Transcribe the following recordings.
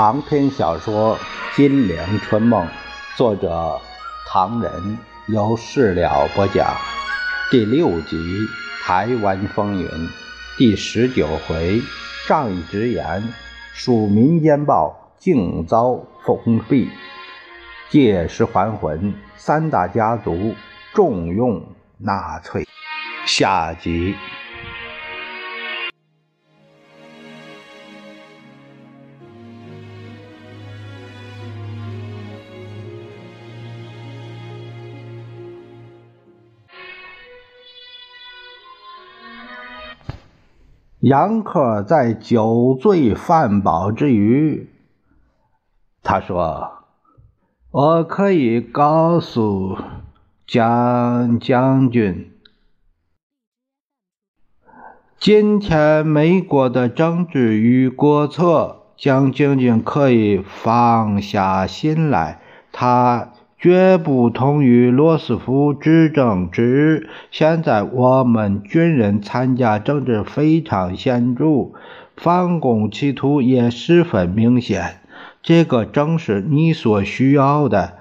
长篇小说《金陵春梦》，作者唐人，由事了播讲。第六集《台湾风云》第十九回：仗义直言，蜀民间报竟遭封闭；借尸还魂，三大家族重用纳粹。下集。杨克在酒醉饭饱之余，他说：“我可以告诉蒋将军，今天美国的政治与国策，蒋将军可以放下心来。他。”绝不同于罗斯福执政之日。现在我们军人参加政治非常显著，反攻企图也十分明显。这个正是你所需要的。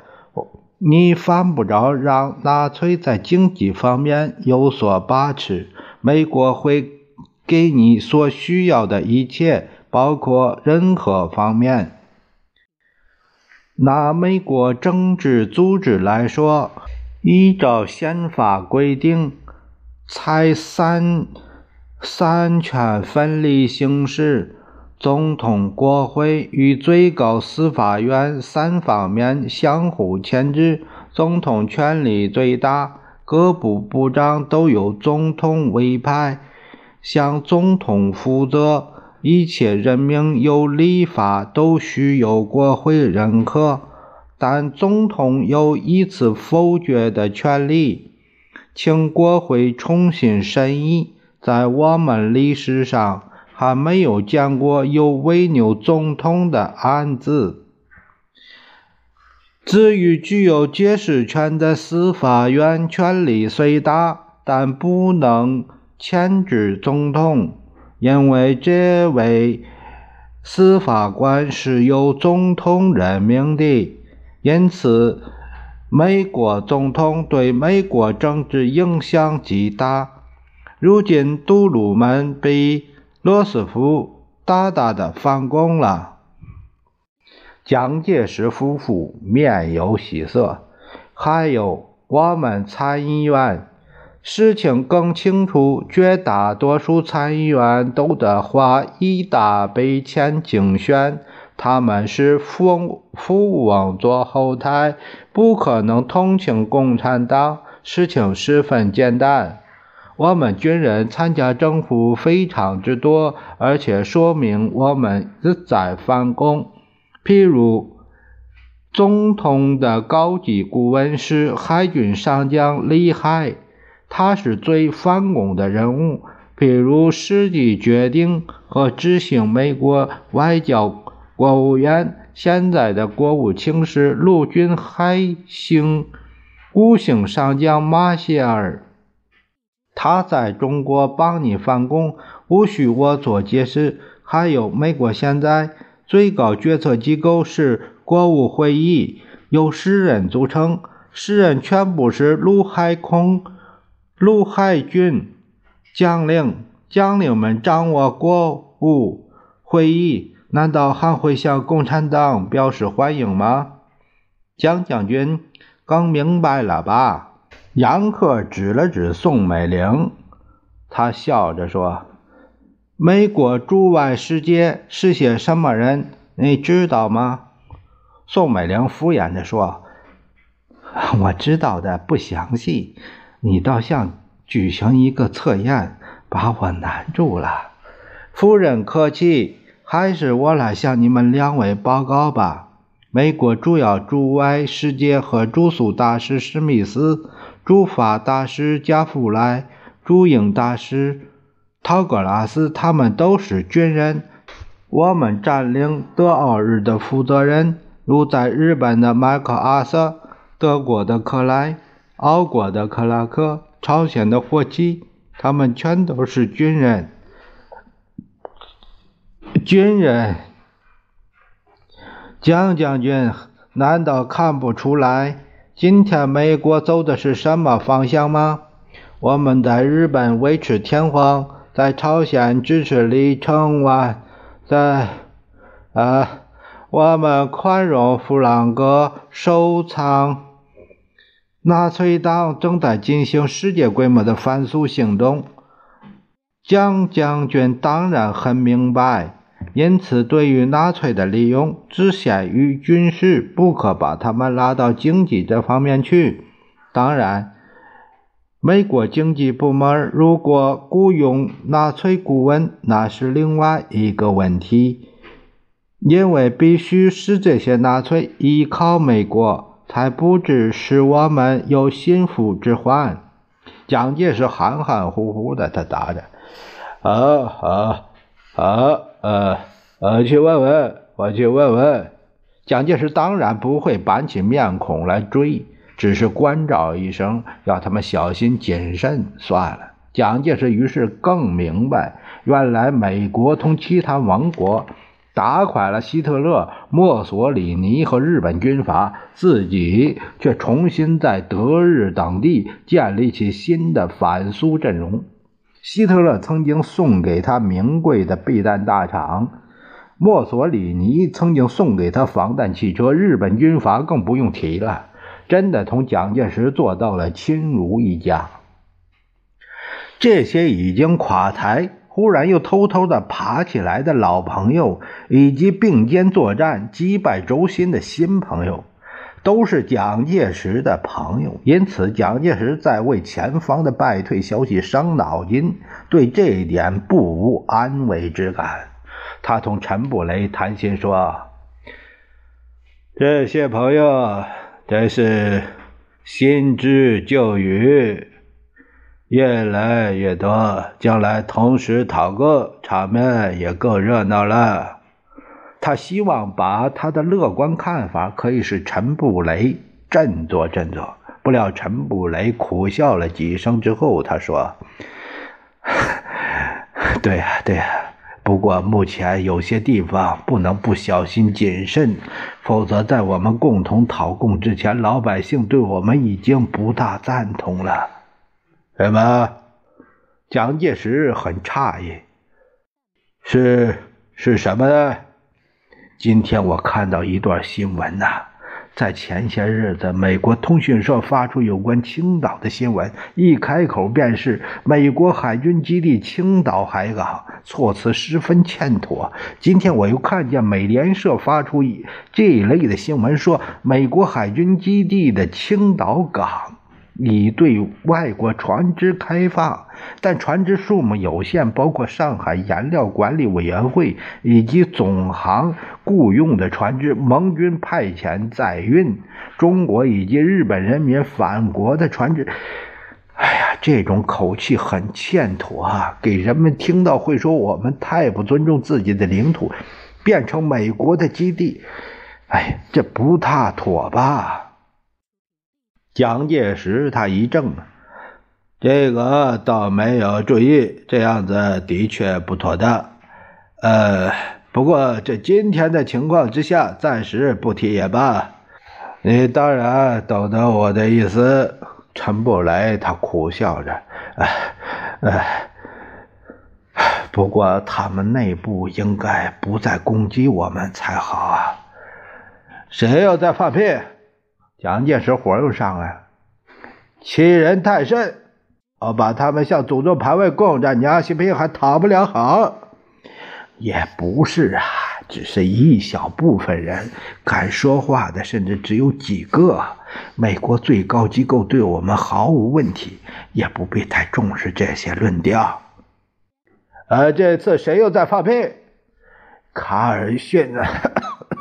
你犯不着让纳粹在经济方面有所把持。美国会给你所需要的一切，包括任何方面。拿美国政治组织来说，依照宪法规定，才三三权分立行使，总统、国会与最高司法院三方面相互牵制，总统权力最大，各部部长都由总统委派，向总统负责。一切任命有立法都需由国会认可，但总统有一次否决的权利，请国会重新审议。在我们历史上还没有见过有违拗总统的案子。至于具有解释权的司法院，权力虽大，但不能牵制总统。因为这位司法官是由总统任命的，因此美国总统对美国政治影响极大。如今杜鲁门被罗斯福大大的反攻了。蒋介石夫妇面有喜色，还有我们参议员。事情更清楚，绝大多数参议员都得花一大笔钱竞选，他们是富富翁做后台，不可能同情共产党。事情十分简单，我们军人参加政府非常之多，而且说明我们在反攻。譬如，总统的高级顾问是海军上将李海。他是最反攻的人物，譬如实际决定和执行美国外交国务院现在的国务卿是陆军海星五星上将马歇尔。他在中国帮你反攻，无需我做解释。还有，美国现在最高决策机构是国务会议，由十人组成，十人全部是陆海空。陆海军将领将领们掌握国务会议，难道还会向共产党表示欢迎吗？蒋将军更明白了吧？杨克指了指宋美龄，他笑着说：“美国驻外使节是些什么人？你知道吗？”宋美龄敷衍地说：“ 我知道的不详细。”你倒像举行一个测验，把我难住了。夫人客气，还是我来向你们两位报告吧。美国主要驻外使节和驻苏大使史密斯、驻法大使加夫莱、驻英大使陶格拉斯，他们都是军人。我们占领德奥日的负责人，如在日本的麦克阿瑟、德国的克莱。奥国的克拉克，朝鲜的霍奇，他们全都是军人。军人，蒋将军难道看不出来，今天美国走的是什么方向吗？我们在日本维持天皇，在朝鲜支持李承晚，在啊，我们宽容弗朗哥，收藏。纳粹党正在进行世界规模的反苏行动，蒋将军当然很明白，因此对于纳粹的利用只限于军事，不可把他们拉到经济这方面去。当然，美国经济部门如果雇佣纳粹顾问，那是另外一个问题，因为必须使这些纳粹依靠美国。才不致使我们有心腹之患。蒋介石含含糊糊的，他答着：“啊啊啊呃呃，去问问，我去问问。”蒋介石当然不会板起面孔来追，只是关照一声，要他们小心谨慎算了。蒋介石于是更明白，原来美国同其他王国。打垮了希特勒、墨索里尼和日本军阀，自己却重新在德日等地建立起新的反苏阵容。希特勒曾经送给他名贵的避弹大厂，墨索里尼曾经送给他防弹汽车，日本军阀更不用提了，真的同蒋介石做到了亲如一家。这些已经垮台。忽然又偷偷的爬起来的老朋友，以及并肩作战、击败轴心的新朋友，都是蒋介石的朋友。因此，蒋介石在为前方的败退消息伤脑筋，对这一点不无安慰之感。他同陈布雷谈心说：“这些朋友真是新知旧语。”越来越多，将来同时讨个场面也更热闹了。他希望把他的乐观看法可以使陈布雷振作振作。不料陈布雷苦笑了几声之后，他说：“ 对呀，对呀，不过目前有些地方不能不小心谨慎，否则在我们共同讨供之前，老百姓对我们已经不大赞同了。”什么？蒋介石很诧异，是是什么呢？今天我看到一段新闻呐，在前些日子，美国通讯社发出有关青岛的新闻，一开口便是美国海军基地青岛海港，措辞十分欠妥。今天我又看见美联社发出一这一类的新闻，说美国海军基地的青岛港。已对外国船只开放，但船只数目有限，包括上海燃料管理委员会以及总行雇佣的船只，盟军派遣载运中国以及日本人民返国的船只。哎呀，这种口气很欠妥啊，给人们听到会说我们太不尊重自己的领土，变成美国的基地。哎，这不大妥吧？蒋介石他一怔，这个倒没有注意，这样子的确不妥当。呃，不过这今天的情况之下，暂时不提也罢。你当然懂得我的意思。陈布雷他苦笑着，哎，哎，不过他们内部应该不再攻击我们才好啊。谁又在放屁？蒋介石火又上来了，欺人太甚！我把他们向祖宗牌位供着，娘西平还讨不了好。也不是啊，只是一小部分人敢说话的，甚至只有几个。美国最高机构对我们毫无问题，也不必太重视这些论调。呃，这次谁又在放屁？卡尔逊啊，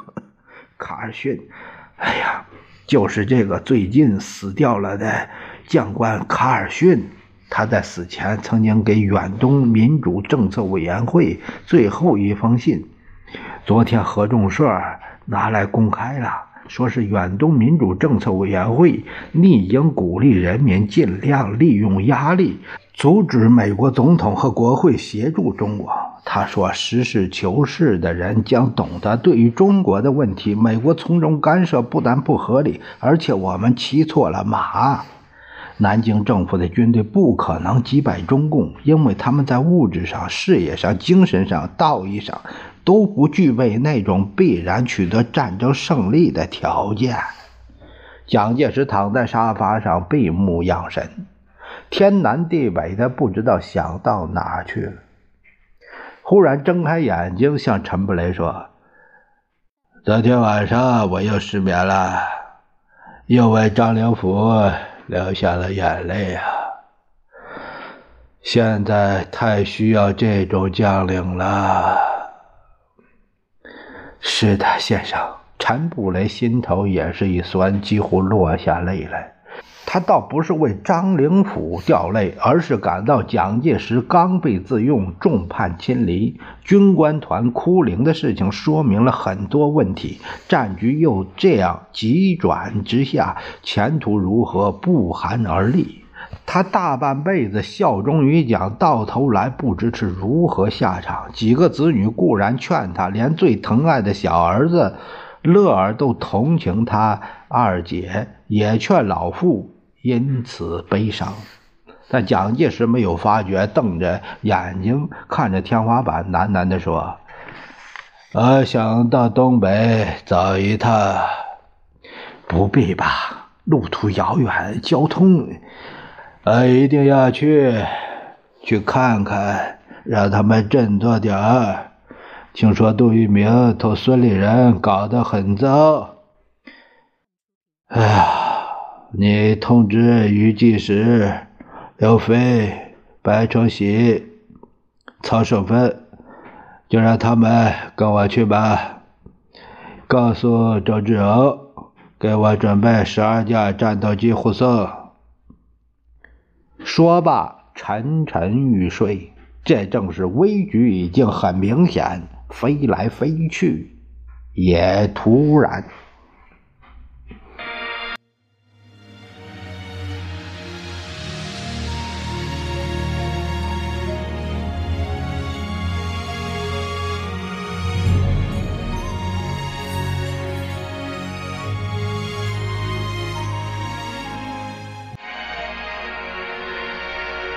卡尔逊，哎呀！就是这个最近死掉了的将官卡尔逊，他在死前曾经给远东民主政策委员会最后一封信，昨天合众社拿来公开了，说是远东民主政策委员会逆应鼓励人民尽量利用压力，阻止美国总统和国会协助中国。他说：“实事求是的人将懂得，对于中国的问题，美国从中干涉不但不合理，而且我们骑错了马。南京政府的军队不可能击败中共，因为他们在物质上、事业上、精神上、道义上都不具备那种必然取得战争胜利的条件。”蒋介石躺在沙发上闭目养神，天南地北的，不知道想到哪去了。忽然睁开眼睛，向陈布雷说：“昨天晚上我又失眠了，又为张灵甫流下了眼泪啊！现在太需要这种将领了。”是的，先生。陈布雷心头也是一酸，几乎落下泪来。他倒不是为张灵甫掉泪，而是感到蒋介石刚愎自用、众叛亲离，军官团哭灵的事情说明了很多问题。战局又这样急转直下，前途如何不寒而栗？他大半辈子效忠于蒋，到头来不知是如何下场。几个子女固然劝他，连最疼爱的小儿子乐儿都同情他，二姐也劝老父。因此悲伤，但蒋介石没有发觉，瞪着眼睛看着天花板，喃喃地说：“我想到东北走一趟，不必吧？路途遥远，交通……我一定要去，去看看，让他们振作点儿。听说杜聿明同孙立人搞得很糟。哎呀！”你通知于继时、刘飞、白崇禧、曹胜芬，就让他们跟我去吧。告诉周志荣，给我准备十二架战斗机护送。说罢，沉沉欲睡。这正是危局已经很明显，飞来飞去，也突然。